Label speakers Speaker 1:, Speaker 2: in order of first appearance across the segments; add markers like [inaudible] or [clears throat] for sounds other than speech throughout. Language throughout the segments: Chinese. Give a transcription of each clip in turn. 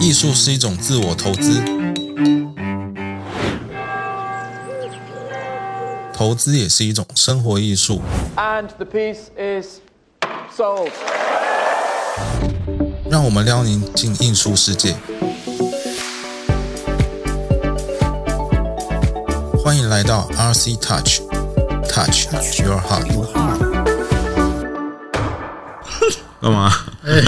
Speaker 1: 艺术是一种自我投资，投资也是一种生活艺术。
Speaker 2: And the piece is sold.
Speaker 1: 让我们撩您进艺术世界。欢迎来到 RC Touch，Touch Your Heart。
Speaker 3: 干嘛？
Speaker 4: 哎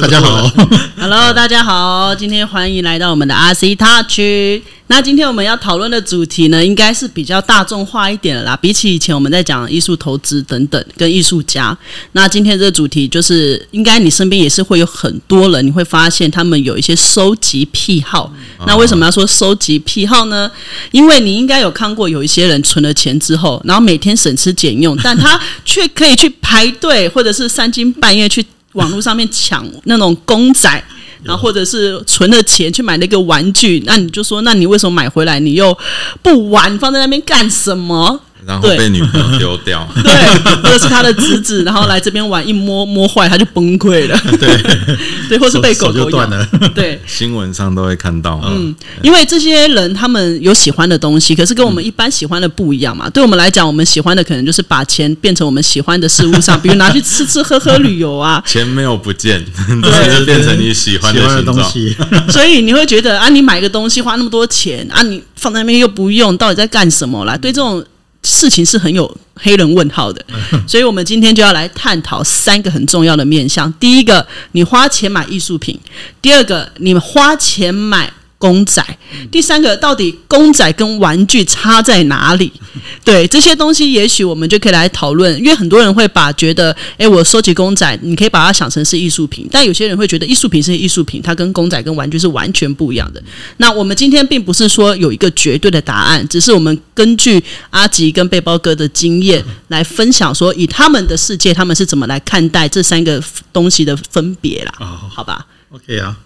Speaker 4: 大家好，[laughs]
Speaker 5: Hello，大家好，今天欢迎来到我们的 RC Touch。那今天我们要讨论的主题呢，应该是比较大众化一点的啦。比起以前我们在讲艺术投资等等跟艺术家，那今天这个主题就是，应该你身边也是会有很多人，你会发现他们有一些收集癖好。那为什么要说收集癖好呢？因为你应该有看过有一些人存了钱之后，然后每天省吃俭用，但他却可以去排队，或者是三更半夜去网络上面抢那种公仔。然后或者是存了钱去买那个玩具，那你就说，那你为什么买回来你又不玩，放在那边干什么？
Speaker 3: 然后被女朋友丢掉，[laughs]
Speaker 5: 对，或者是他的侄子，[laughs] 然后来这边玩，一摸摸坏他就崩溃了，
Speaker 4: 对，[laughs]
Speaker 5: 对，或是被狗狗咬
Speaker 4: 断了，
Speaker 5: 对，
Speaker 3: 新闻上都会看到。嗯，
Speaker 5: 因为这些人他们有喜欢的东西，可是跟我们一般喜欢的不一样嘛。对我们来讲，我们喜欢的可能就是把钱变成我们喜欢的事物上，比如拿去吃吃喝喝、旅游啊。
Speaker 3: 钱没有不见，只是变成你喜欢
Speaker 4: 的。东西，
Speaker 5: 所以你会觉得啊，你买个东西花那么多钱啊，你放在那边又不用，到底在干什么啦？对这种事情是很有黑人问号的。[laughs] 所以我们今天就要来探讨三个很重要的面向。第一个，你花钱买艺术品；第二个，你花钱买。公仔，第三个到底公仔跟玩具差在哪里？[laughs] 对这些东西，也许我们就可以来讨论。因为很多人会把觉得，诶，我收集公仔，你可以把它想成是艺术品，但有些人会觉得艺术品是艺术品，它跟公仔跟玩具是完全不一样的。那我们今天并不是说有一个绝对的答案，只是我们根据阿吉跟背包哥的经验来分享，说以他们的世界，他们是怎么来看待这三个东西的分别啦？
Speaker 4: 哦
Speaker 5: 好吧
Speaker 4: ？OK 啊。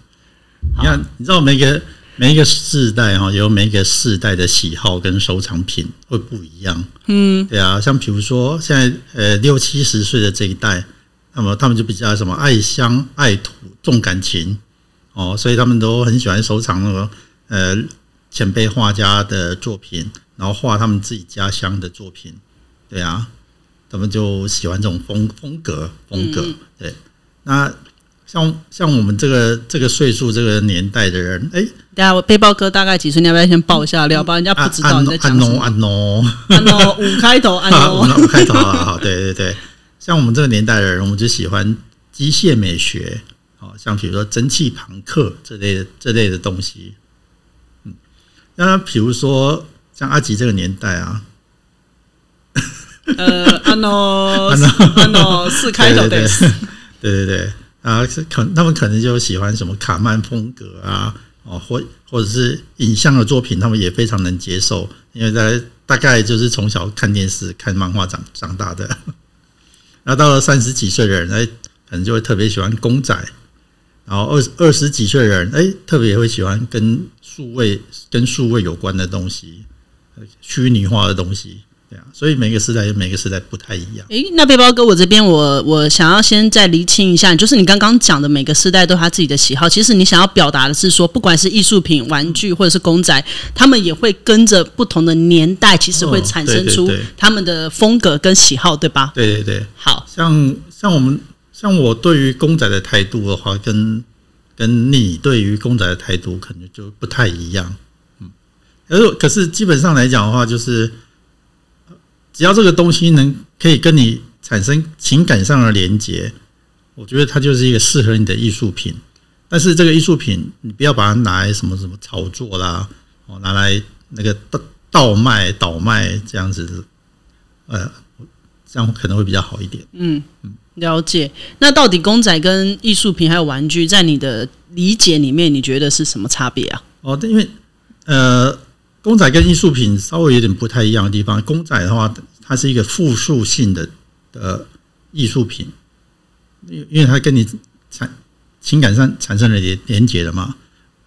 Speaker 4: 你看，你知道每个每一个世代哈，有每一个世代的喜好跟收藏品会不一样。嗯，对啊，像比如说现在呃六七十岁的这一代，那么他们就比较什么爱乡爱土重感情哦，所以他们都很喜欢收藏那个呃前辈画家的作品，然后画他们自己家乡的作品。对啊，他们就喜欢这种风风格风格。对，那像像我们这个这个岁数这个年代的人，哎、
Speaker 5: 等一下我背包哥大概几岁？你要不要先报一下料？不然人家不知道你在讲
Speaker 4: 安诺
Speaker 5: 什么。
Speaker 4: 安诺，
Speaker 5: 安诺五开头，安诺
Speaker 4: 们我开头啊，好，对对对，像我们这个年代的人，我们就喜欢机械美学，好，像比如说蒸汽朋克这类的这类的东西，嗯，那比如说像阿吉这个年代啊，
Speaker 5: 呃，安诺
Speaker 4: 安诺
Speaker 5: 安诺四开头
Speaker 4: 对
Speaker 5: 的
Speaker 4: 对对对对啊，是可他们可能就喜欢什么卡曼风格啊，哦，或或者是影像的作品，他们也非常能接受，因为在大概就是从小看电视、看漫画长长大的。那到了三十几岁的人，哎，可能就会特别喜欢公仔，然后二二十几岁的人，哎，特别会喜欢跟数位跟数位有关的东西，虚拟化的东西，对啊，所以每个时代有每个时代不太一样。
Speaker 5: 诶，那背包哥，我这边我我想要先再厘清一下，就是你刚刚讲的每个时代都有他自己的喜好，其实你想要表达的是说，不管是艺术品、玩具或者是公仔，他们也会跟着不同的年代，其实会
Speaker 4: 哦
Speaker 5: 产生出他们的风格跟喜好，对吧？
Speaker 4: 对对对。
Speaker 5: 好，
Speaker 4: 像像我们像我对于公仔的态度的话，跟跟你对于公仔的态度可能就不太一样。嗯，可是可是基本上来讲的话，就是呃只要这个东西能可以跟你产生情感上的连接，我觉得它就是一个适合你的艺术品。但是这个艺术品，你不要把它拿来什么什么炒作啦，哦，拿来那个倒倒卖、倒卖这样子，呃，这样可能会比较好一点。
Speaker 5: 嗯了解。那到底公仔跟艺术品还有玩具，在你的理解里面，你觉得是什么差别啊？
Speaker 4: 哦，因为呃，公仔跟艺术品稍微有点不太一样的地方。公仔的话，它是一个复数性的的艺术品，因因为它跟你产情感上产生了连连结的嘛。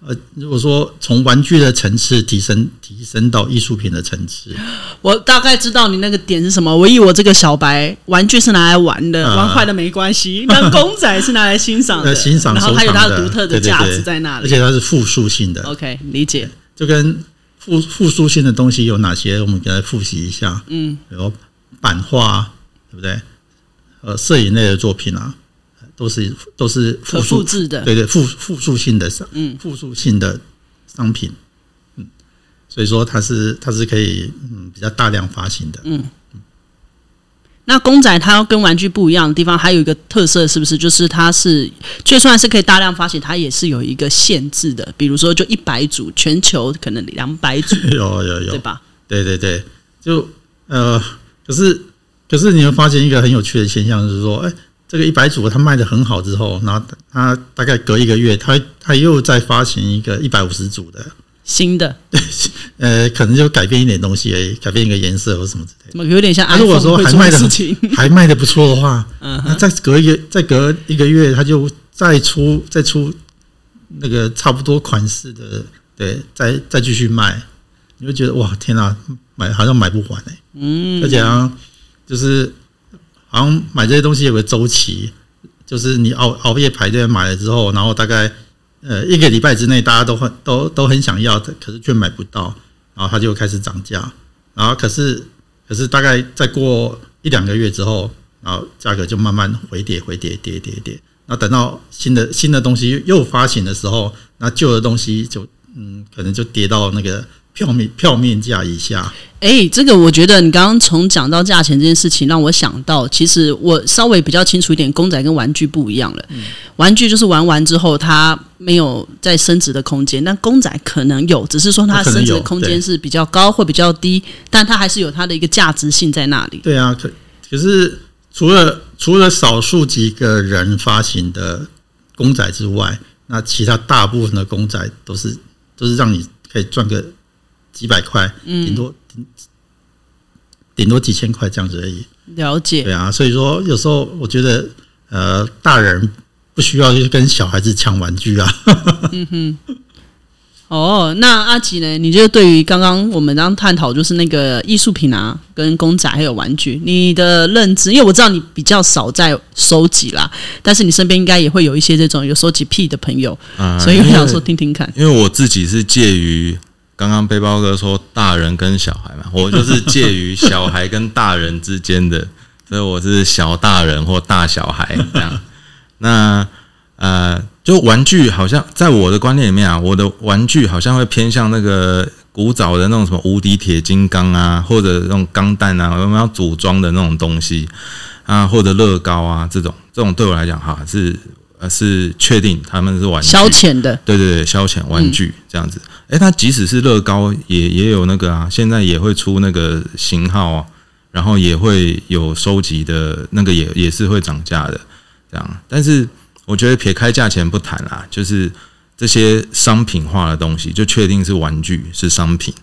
Speaker 4: 呃，如果说从玩具的层次提升提升到艺术品的层次，[gasps]
Speaker 5: 我大概知道你那个点是什么。我以为我这个小白玩具是拿来玩的，
Speaker 4: 啊
Speaker 5: 玩坏了没关系。[laughs] 但公仔是拿来欣赏的，
Speaker 4: 呃，[laughs] 欣赏
Speaker 5: 它有它的独特的价
Speaker 4: 对
Speaker 5: 值在那里。
Speaker 4: 而且它是复数性的
Speaker 5: ，OK，理解。
Speaker 4: 就跟复复数性的东西有哪些？我们给它复习一下。嗯，比如版画，对不对？呃，摄影类的作品啊，都是都是
Speaker 5: 可
Speaker 4: 复数
Speaker 5: 复制的
Speaker 4: 对对，复复数性的商，嗯，复数性的商品，嗯，所以说它是它是可以嗯比较大量发行的。嗯，
Speaker 5: 那公仔它要跟玩具不一样的地方，还有一个特色，是不是？就是它是就算是可以大量发行，它也是有一个限制的。比如说，就一百组，全球可能两百组，[laughs]
Speaker 4: 有有有
Speaker 5: 对，吧？
Speaker 4: 对对对，就呃，可是可是你会发现一个很有趣的现象，就是说，哎，这个一百组它卖的很好之后，然后它大概隔一个月，它它又再发行一个一百五十组的，
Speaker 5: 新的，[laughs]
Speaker 4: 呃，可能就改变一点东西而已，改变一个颜色或什么之类的。
Speaker 5: 怎么有点像
Speaker 4: 那、如果说还卖的？[laughs] 还卖的不错的话，
Speaker 5: 嗯
Speaker 4: 那再隔一个再隔一个月，它就再出再出那个差不多款式的，对，再再继续卖，你会觉得哇，天哪、买好像买不完哎、嗯，而且啊，就是好像买这些东西有个周期，就是你熬熬夜排队买了之后，然后大概呃一个礼拜之内，大家都很都都很想要的，可是却买不到，然后它就开始涨价，然后可是可是大概再过一两个月之后，然后价格就慢慢回跌回跌跌跌跌，那等到新的新的东西又发行的时候，那旧的东西就嗯可能就跌到那个票面票面价以下，
Speaker 5: 哎、这个我觉得你刚刚从讲到价钱这件事情，让我想到，其实我稍微比较清楚一点，公仔跟玩具不一样了。玩具就是玩完之后，它没有再升值的空间，但公仔可能有，只是说它升值的空间是比较高或比较低，但它还是有它的一个价值性在那里。
Speaker 4: 对啊，可可是除了除了少数几个人发行的公仔之外，那其他大部分的公仔都是都是让你可以赚个几百块，顶多顶顶多几千块这样子而已。
Speaker 5: 了解
Speaker 4: 对。啊，所以说有时候我觉得，呃，大人不需要去跟小孩子抢玩具啊。[laughs]
Speaker 5: 嗯哼哦，那阿吉呢？你就对于刚刚我们刚刚探讨，就是那个艺术品啊，跟公仔还有玩具，你的认知，因为我知道你比较少在收集啦，但是你身边应该也会有一些这种有收集癖的朋友，
Speaker 3: 啊
Speaker 5: 所以我想说听听看。
Speaker 3: 因为我自己是介于刚刚背包哥说大人跟小孩嘛，[laughs] 我就是介于小孩跟大人之间的，所以我是小大人或大小孩这样。[laughs] 那呃，就玩具好像在我的观念里面啊，我的玩具好像会偏向那个古早的那种什么无敌铁金刚啊，或者那种钢弹啊，我们要组装的那种东西啊，或者乐高啊这种，这种对我来讲哈是呃是确定他们是玩具
Speaker 5: 消遣的，
Speaker 3: 对对对，消遣玩具这样子。诶，它即使是乐高，也也有那个啊，现在也会出那个型号啊，然后也会有收集的那个也也是会涨价的这样。但是我觉得撇开价钱不谈啦，就是这些商品化的东西，就确定是玩具是商品。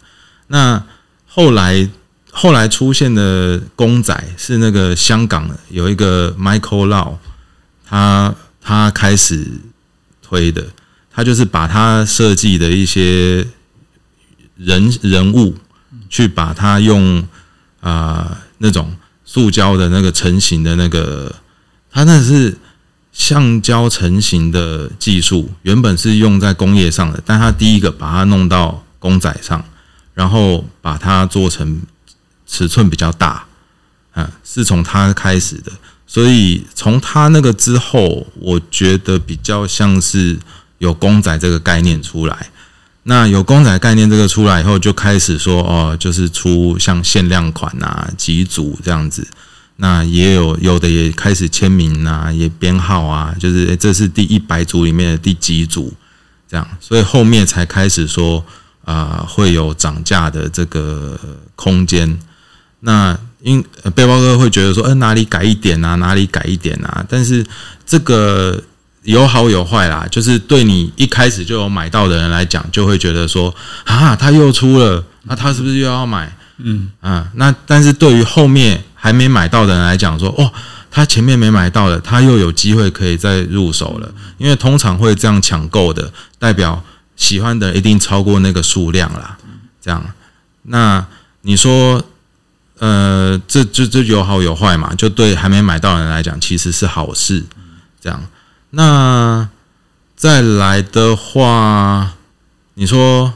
Speaker 3: 那后来后来出现的公仔是那个香港有一个 Michael Lau，他他开始推的，他就是把他设计的一些人人物，去把它用啊、那种塑胶的那个成型的那个，他那是橡胶成型的技术，原本是用在工业上的，但他第一个把它弄到公仔上，然后把它做成尺寸比较大，啊，是从他开始的。所以从他那个之后，我觉得比较像是有公仔这个概念出来。那有公仔概念这个出来以后，就开始说哦，就是出像限量款啊、几组这样子。那也有有的也开始签名啊，也编号啊，就是、这是第一百组里面的第几组这样，所以后面才开始说啊、会有涨价的这个空间。那因呃背包哥会觉得说，呃哪里改一点啊，哪里改一点啊，但是这个有好有坏啦，就是对你一开始就有买到的人来讲，就会觉得说啊，他又出了，那他是不是又要买？嗯啊，那但是对于后面还没买到的人来讲说，哦，他前面没买到的，他又有机会可以再入手了，因为通常会这样抢购的，代表喜欢的一定超过那个数量啦。这样，那你说，呃，这这这有好有坏嘛？就对还没买到的人来讲，其实是好事。这样，那再来的话，你说，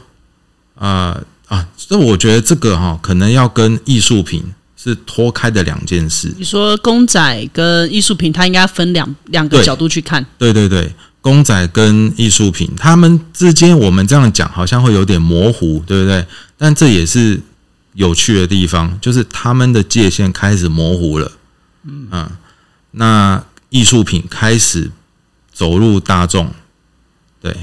Speaker 3: 啊啊，这我觉得这个哈，可能要跟艺术品是脱开的两件事。
Speaker 5: 你说公仔跟艺术品，它应该分两两个角度去看。
Speaker 3: 对对对，公仔跟艺术品，他们之间我们这样讲好像会有点模糊，对不对？但这也是有趣的地方，就是他们的界限开始模糊了。嗯。那艺术品开始走入大众，对，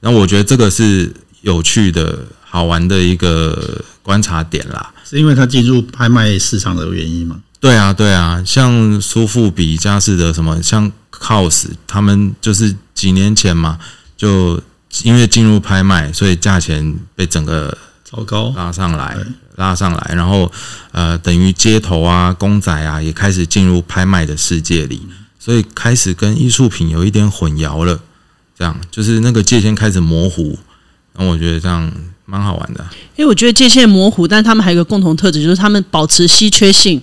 Speaker 3: 那我觉得这个是有趣的、好玩的一个观察点啦。
Speaker 4: 是因为它进入拍卖市场的原因吗？
Speaker 3: 对啊，对啊，像苏富比、佳士得什么，像 COS，他们就是几年前嘛，就因为进入拍卖，所以价钱被整个
Speaker 4: 超高，
Speaker 3: 拉上来。
Speaker 4: 对，
Speaker 3: 拉上来，然后呃，等于街头啊、公仔啊也开始进入拍卖的世界里，所以开始跟艺术品有一点混淆了，这样就是那个界限开始模糊，那我觉得这样蛮好玩的。
Speaker 5: 因为我觉得界限模糊，但他们还有一个共同特质，就是他们保持稀缺性。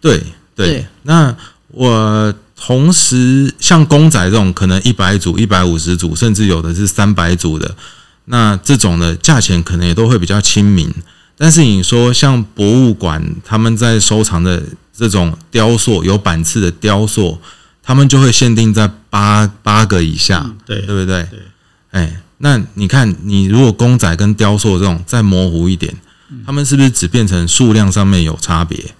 Speaker 3: 对对，
Speaker 5: 对
Speaker 3: 那我同时像公仔这种，可能一百组、一百五十组，甚至有的是三百组的，那这种的价钱可能也都会比较亲民。但是你说像博物馆他们在收藏的这种雕塑，有版次的雕塑，他们就会限定在八八个以下，
Speaker 4: 对
Speaker 3: 对不对？
Speaker 4: 对，
Speaker 3: 哎，那你看，你如果公仔跟雕塑这种再模糊一点，他们是不是只变成数量上面有差别？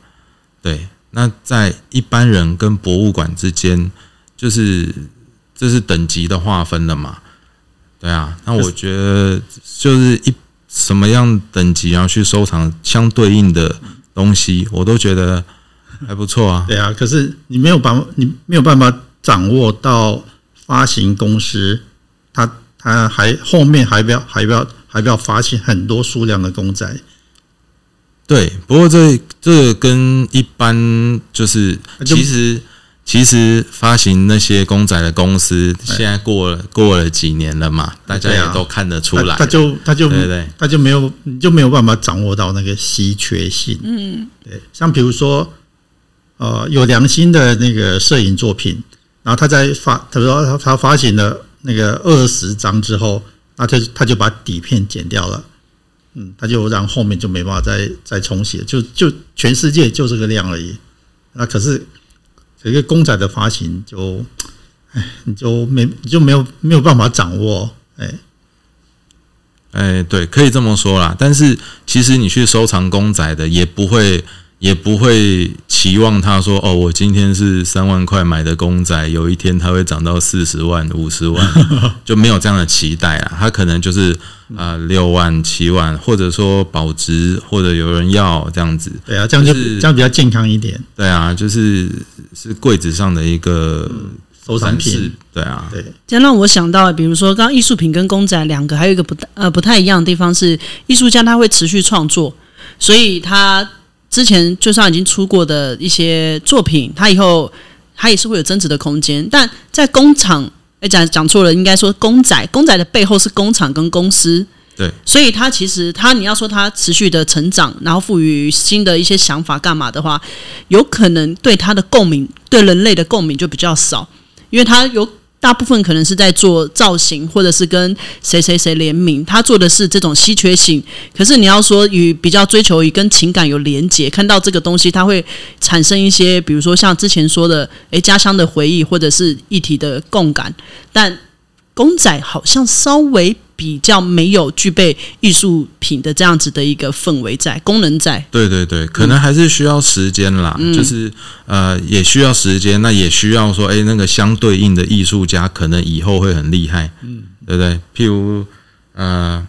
Speaker 3: 对，那在一般人跟博物馆之间，就是这是等级的划分了嘛？对啊，那我觉得就是一什么样等级，然后去收藏相对应的东西，我都觉得还不错啊。
Speaker 4: 对啊。可是你没有办法，你没有办法掌握到发行公司，它它还后面还不要还不要还不要发行很多数量的公仔，
Speaker 3: 对，不过这这跟一般就是其实其实发行那些公仔的公司，现在过了过了几年了嘛，大家也都看得出来
Speaker 4: 它它就他就
Speaker 3: 对对
Speaker 4: 他就没有你就没有办法掌握到那个稀缺性。嗯，对，像比如说，呃，有良心的那个摄影作品，然后他在发，他说他他发行了那个二十张之后，那他他就把底片剪掉了。嗯，他就让后面就没办法再再重写，就就全世界就这个量而已。那可是一个公仔的发行就，哎，你就没你就没有没有办法掌握，哎，
Speaker 3: 哎，对，可以这么说啦。但是其实你去收藏公仔的，也不会也不会期望他说哦，我今天是三万块买的公仔，有一天它会涨到四十万、五十万，[laughs] 就没有这样的期待啊。他可能就是啊六万、七万，或者说保值，或者有人要这样子。
Speaker 4: 对啊，这样就、
Speaker 3: 就是
Speaker 4: 这样比较健康一点，
Speaker 3: 对啊，就是是柜子上的一个
Speaker 4: 收藏品，
Speaker 3: 对啊，
Speaker 5: 对。这样让我想到，比如说刚刚艺术品跟公仔两个，还有一个不呃不太一样的地方是，艺术家他会持续创作，所以他之前就算已经出过的一些作品，它以后它也是会有增值的空间。但在工厂，哎讲讲错了，应该说公仔，公仔的背后是工厂跟公司。
Speaker 3: 对，
Speaker 5: 所以它其实它你要说它持续的成长，然后赋予新的一些想法干嘛的话，有可能对它的共鸣，对人类的共鸣就比较少，因为它有大部分可能是在做造型，或者是跟谁谁谁联名，他做的是这种稀缺性。可是你要说与比较追求与跟情感有连结，看到这个东西，它会产生一些，比如说像之前说的，诶家乡的回忆，或者是一体的共感。但公仔好像稍微比较没有具备艺术品的这样子的一个氛围在，功能在。
Speaker 3: 对对对，可能还是需要时间啦，就是呃，也需要时间，那也需要说，哎，那个相对应的艺术家可能以后会很厉害，嗯，对不对？譬如呃，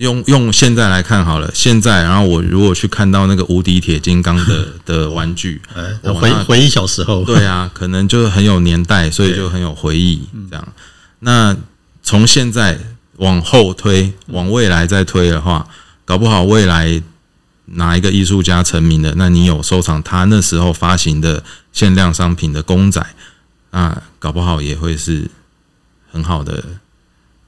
Speaker 3: 用用现在来看好了，现在，然后我如果去看到那个无敌铁金刚的 [laughs] 的玩具，
Speaker 4: 哎，
Speaker 3: 哦那
Speaker 4: 回回忆小时候，
Speaker 3: 对啊，可能就是很有年代，所以就很有回忆。这样，那从现在往后推，往未来再推的话，搞不好未来哪一个艺术家成名了，那你有收藏他那时候发行的限量商品的公仔，那搞不好也会是很好的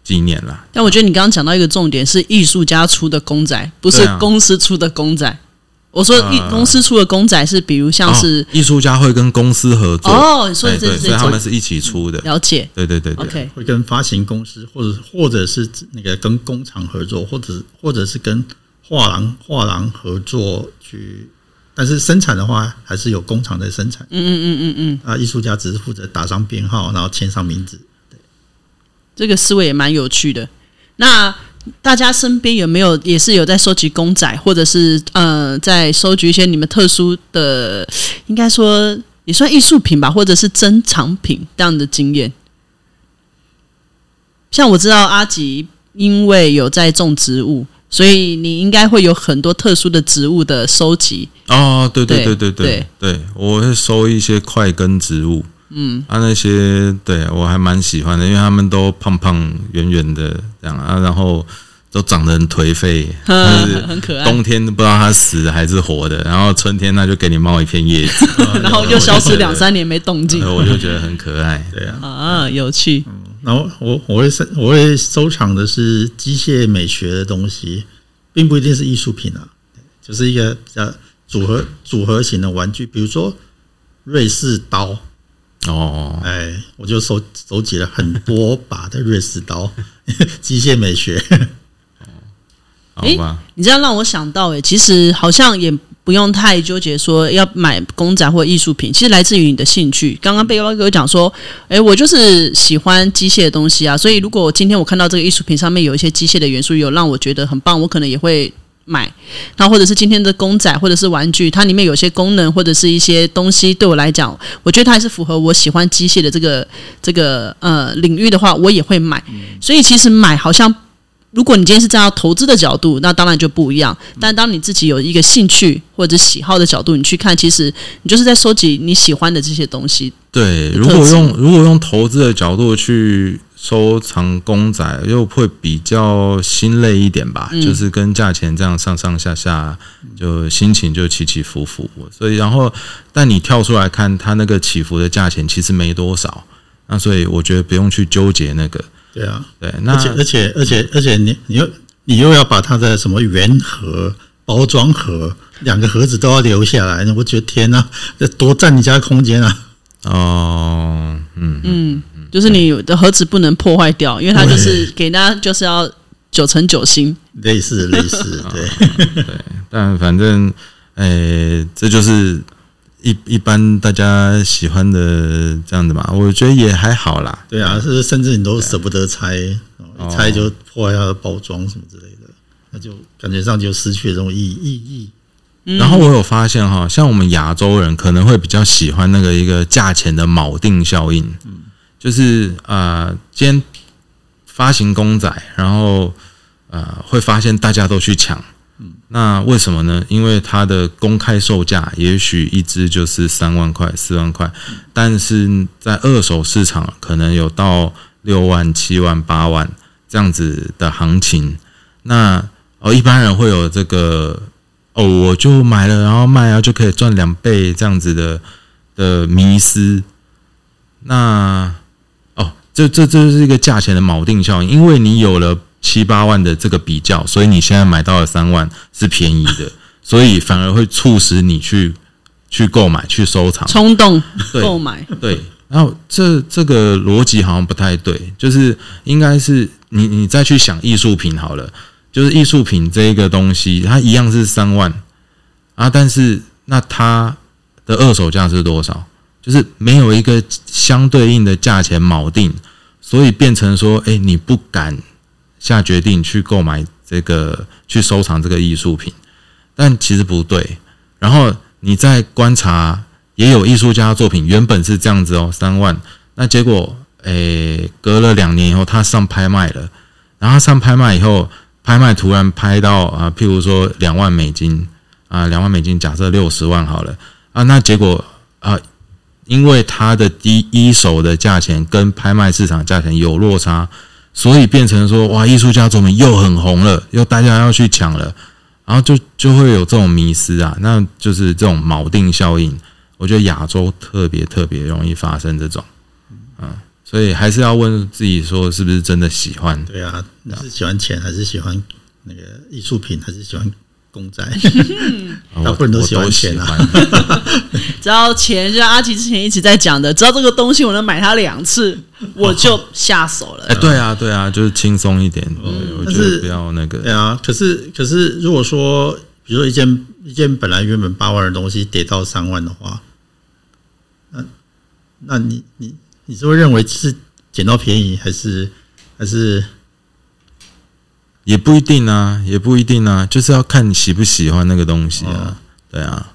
Speaker 3: 纪念啦。
Speaker 5: 但我觉得你刚刚讲到一个重点是艺术家出的公仔，不是公司出的公仔。我说艺
Speaker 3: 啊
Speaker 5: 公司出的公仔是比如像是
Speaker 3: 哦艺术家会跟公司合作
Speaker 5: 哦，所以
Speaker 3: 对对，
Speaker 5: 这是
Speaker 3: 所以他们是一起出的。
Speaker 5: 了解。
Speaker 3: 对对对对
Speaker 5: OK，
Speaker 4: 会跟发行公司，或者或者是那个跟工厂合作，或者或者是跟画廊画廊合作去，但是生产的话还是有工厂在生产。嗯嗯嗯嗯嗯。啊，艺术家只是负责打上编号，然后签上名字。
Speaker 5: 对这个思维也蛮有趣的。那大家身边有没有也是有在收集公仔，或者是呃在收集一些你们特殊的，应该说也算艺术品吧，或者是珍藏品这样的经验？像我知道阿吉因为有在种植物，所以你应该会有很多特殊的植物的收集。
Speaker 3: 哦，对对
Speaker 5: 对
Speaker 3: 对对对对，我会收一些块根植物，嗯，啊那些对我还蛮喜欢的，因为他们都胖胖圆圆的这样啊，然后都长得很颓废，但是
Speaker 5: 很可爱
Speaker 3: 冬天不知道它死还是活的，然后春天那就给你冒一片叶子，[laughs]
Speaker 5: 然后又消失两三年没动静
Speaker 3: 我就觉得很可爱。
Speaker 4: 对啊。[laughs]
Speaker 5: 啊，有趣。
Speaker 4: 然后我我会收我会收藏的是机械美学的东西，并不一定是艺术品啊，就是一个比较组合组合型的玩具，比如说瑞士刀，
Speaker 3: 哦，
Speaker 4: 哎，我就收收集了很多把的瑞士刀，[laughs] 机械美学。
Speaker 3: 好吧，
Speaker 5: 你这样让我想到、哎，其实好像也不用太纠结说要买公仔或艺术品，其实来自于你的兴趣。刚刚贝高哥讲说，诶，我就是喜欢机械的东西啊，所以如果今天我看到这个艺术品上面有一些机械的元素，有让我觉得很棒，我可能也会。买，那或者是今天的公仔或者是玩具，它里面有些功能或者是一些东西，对我来讲，我觉得它还是符合我喜欢机械的这个这个呃领域的话，我也会买。所以其实买好像如果你今天是站在投资的角度，那当然就不一样。但当你自己有一个兴趣或者喜好的角度，你去看，其实你就是在收集你喜欢的这些东西。
Speaker 3: 对，如果用如果用投资的角度去收藏公仔，又会比较心累一点吧，就是跟价钱这样上上下下，就心情就起起伏伏。所以，然后但你跳出来看，它那个起伏的价钱其实没多少，那所以我觉得不用去纠结那个。
Speaker 4: 对啊，
Speaker 3: 对，那
Speaker 4: 而且而且而且而且你你又你又要把它的什么原盒、包装盒两个盒子都要留下来，那我觉得天哪、这多占你家空间啊！
Speaker 3: 哦，嗯嗯，
Speaker 5: 就是你的盒子不能破坏掉，因为它就是给大家就是要九成九新。
Speaker 4: 类似类似，[laughs] 对，
Speaker 3: 但反正，诶、这就是一一般大家喜欢的这样子嘛，我觉得也还好啦。
Speaker 4: 对啊，是甚至你都舍不得拆，一拆就破坏它的包装什么之类的，那就感觉上就失去了这种意意义。
Speaker 3: 然后我有发现哈，像我们亚洲人可能会比较喜欢那个一个价钱的锚定效应，就是呃，今天发行公仔，然后呃，会发现大家都去抢。那为什么呢？因为它的公开售价也许一只就是三万块、四万块，但是在二手市场可能有到六万、七万、八万这样子的行情。那哦，一般人会有这个哦，我就买了，然后卖啊，就可以赚两倍这样子的的迷思。那哦，这这这是一个价钱的锚定效应，因为你有了七八万的这个比较，所以你现在买到了三万是便宜的，所以反而会促使你去去购买、去收藏。
Speaker 5: 冲动购买，
Speaker 3: 对，然后这这个逻辑好像不太对，就是应该是你你再去想艺术品好了，就是艺术品这一个东西，它一样是三万啊，但是那它的二手价是多少？就是没有一个相对应的价钱锚定，所以变成说，哎，你不敢下决定去购买这个，去收藏这个艺术品，但其实不对。然后你再观察，也有艺术家作品原本是这样子哦，三万，那结果诶、隔了两年以后，他上拍卖了，然后上拍卖以后，拍卖突然拍到啊，譬如说两万美金。啊，两万美金，假设六十万好了。啊，那结果啊，因为它的第一手的价钱跟拍卖市场价钱有落差，所以变成说哇，艺术家作品又很红了，又大家要去抢了。然后就就会有这种迷失啊，那就是这种锚定效应。我觉得亚洲特别特别容易发生这种，嗯，所以还是要问自己说是不是真的喜欢。
Speaker 4: 对啊，你是喜欢钱还是喜欢那个艺术品，还是喜欢公仔？[laughs] 大部分都喜欢钱啊
Speaker 5: 哦只要钱，就像阿奇之前一直在讲的，只要这个东西我能买它两次，[laughs] 我就下手了。
Speaker 3: 哎，对啊，对啊，就是轻松一点。对我
Speaker 4: 但是
Speaker 3: 觉得不要那个
Speaker 4: 对。啊，可是可是如果说，比如说一件一件本来原本八万的东西跌到三万的话，那那你你你是会认为是捡到便宜，还是还是
Speaker 3: 也不一定啊，也不一定啊，就是要看你喜不喜欢那个东西啊。对啊，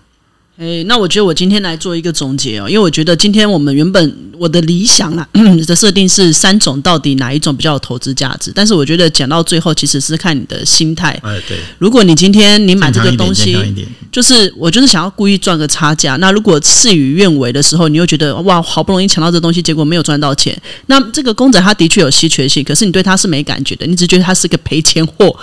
Speaker 5: 哎，那我觉得我今天来做一个总结哦，因为我觉得今天我们原本我的理想啊 [clears throat] 的设定是三种，到底哪一种比较有投资价值？但是我觉得讲到最后，其实是看你的心态。
Speaker 4: 哎对，
Speaker 5: 如果你今天你买这个东西就是我就是想要故意赚个差价。那如果事与愿违的时候，你又觉得哇，好不容易抢到这东西，结果没有赚到钱。那这个公仔它的确有稀缺性，可是你对它是没感觉的，你只觉得它是个赔钱货，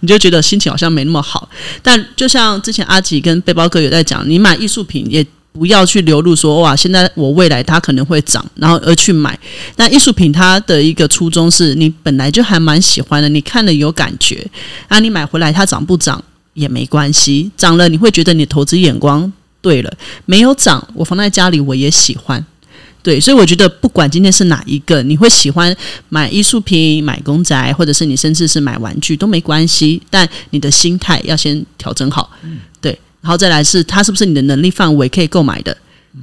Speaker 5: 你就觉得心情好像没那么好。但就像之前阿吉跟背包哥有在讲，你买艺术品也。不要去流露说哇，现在我未来它可能会涨，然后而去买。那艺术品它的一个初衷是你本来就还蛮喜欢的，你看了有感觉，啊，你买回来它涨不涨也没关系，涨了你会觉得你投资眼光对了，没有涨我放在家里我也喜欢。对，所以我觉得不管今天是哪一个，你会喜欢买艺术品、买公仔，或者是你甚至是买玩具都没关系，但你的心态要先调整好。对，然后再来是它是不是你的能力范围可以购买的。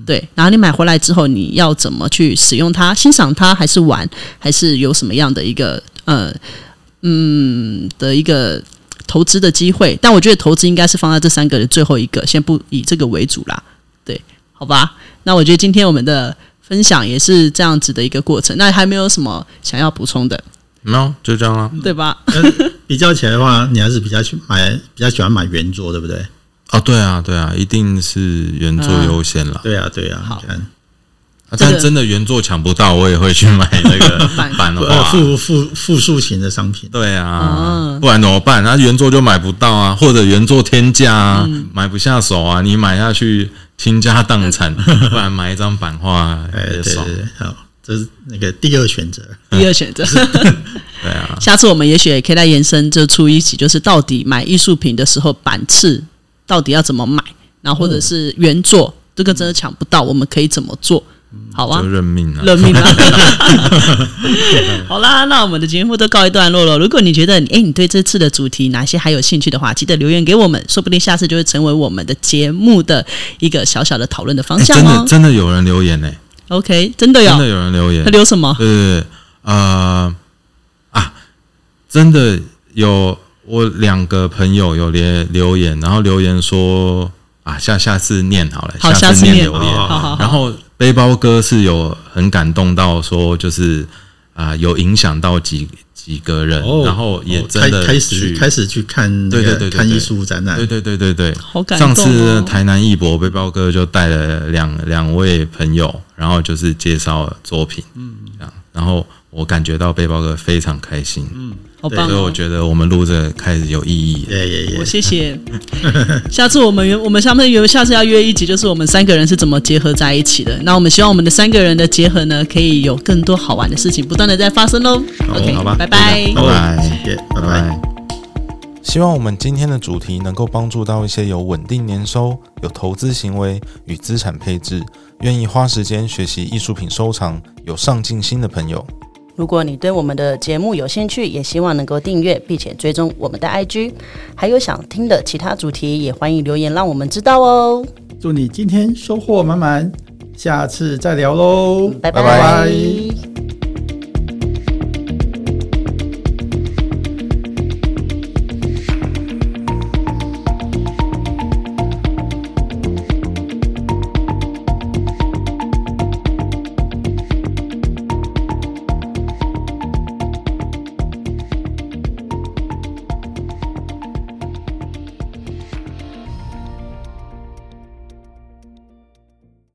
Speaker 5: 对，然后你买回来之后，你要怎么去使用它？欣赏它，还是玩，还是有什么样的一个呃嗯的一个投资的机会？但我觉得投资应该是放在这三个的最后一个，先不以这个为主啦。对，好吧。那我觉得今天我们的分享也是这样子的一个过程。那还没有什么想要补充的，
Speaker 3: 没有就这样了。
Speaker 5: 对吧？
Speaker 4: 比较起来的话，你还是比较去买比较喜欢买原作，对不对？
Speaker 3: 哦，对啊，对啊，一定是原作优先了。
Speaker 4: 对啊，对啊，
Speaker 5: 好
Speaker 4: 你看
Speaker 3: 啊但真的原作抢不到，我也会去买那个 [laughs]
Speaker 5: 版
Speaker 3: 版
Speaker 4: 呃
Speaker 3: 画。
Speaker 4: 复复复数型的商品，
Speaker 3: 对啊
Speaker 5: 哦，
Speaker 3: 不然怎么办？那原作就买不到啊，或者原作天价啊，买不下手啊，你买下去倾家荡产，[laughs] 不然买一张版画也爽
Speaker 4: 好，这是那个第二选择。
Speaker 5: 第二选择。[laughs]
Speaker 3: 对啊，
Speaker 5: 下次我们也许也可以再延伸，就出一期，就是到底买艺术品的时候版次到底要怎么买，然后或者是原作，这个真的抢不到，我们可以怎么做？好啊
Speaker 3: 就，认命啊。
Speaker 5: 认命啊！[laughs] [laughs] 好啦，那我们的节目都告一段落了。如果你觉得你诶，你对这次的主题哪些还有兴趣的话，记得留言给我们，说不定下次就会成为我们的节目的一个小小的讨论的方
Speaker 3: 哎真
Speaker 5: 向哦
Speaker 3: 的。真的有人留言呢
Speaker 5: ，OK，真的有，
Speaker 3: 真的有人留言
Speaker 5: 他。留什么？
Speaker 3: 对对对，呃啊，真的有我两个朋友有留留言，然后留言说啊，下下次念好了，
Speaker 5: 好，下
Speaker 3: 次
Speaker 5: 次念，
Speaker 3: 留言。
Speaker 5: 好好好。
Speaker 3: 然后背包哥是有很感动到说，就是啊、有影响到几几个人，然后也
Speaker 4: 哦
Speaker 3: 真的
Speaker 4: 开开始
Speaker 3: 去
Speaker 4: 开始去看那
Speaker 3: 对对对
Speaker 4: 看艺术展览。
Speaker 3: 对，对对对对，
Speaker 5: 好感动、
Speaker 3: 上
Speaker 5: 哦。
Speaker 3: 次台南艺博背包哥就带了两两位朋友，然后就是介绍作品，嗯，这样，然后我感觉到背包哥非常开心，嗯，
Speaker 5: 好棒、哦！
Speaker 3: 所以我觉得我们录这个开始有意义了。
Speaker 4: 耶耶耶
Speaker 5: 我！谢谢。[laughs] 下次我们约我们下面约下次要约一集，就是我们三个人是怎么结合在一起的。那我们希望我们的三个人的结合呢，可以有更多好玩的事情不断的在发生喽。OK，
Speaker 3: 好吧
Speaker 5: 拜拜。
Speaker 3: 拜拜
Speaker 4: 谢谢，拜拜。
Speaker 3: 拜。
Speaker 1: 希望我们今天的主题能够帮助到一些有稳定年收、有投资行为与资产配置，愿意花时间学习艺术品收藏、有上进心的朋友。
Speaker 6: 如果你对我们的节目有兴趣，也希望能够订阅并且追踪我们的 IG，还有想听的其他主题，也欢迎留言让我们知道哦。
Speaker 4: 祝你今天收获满满，下次再聊喽，
Speaker 6: 拜
Speaker 1: 拜
Speaker 6: 拜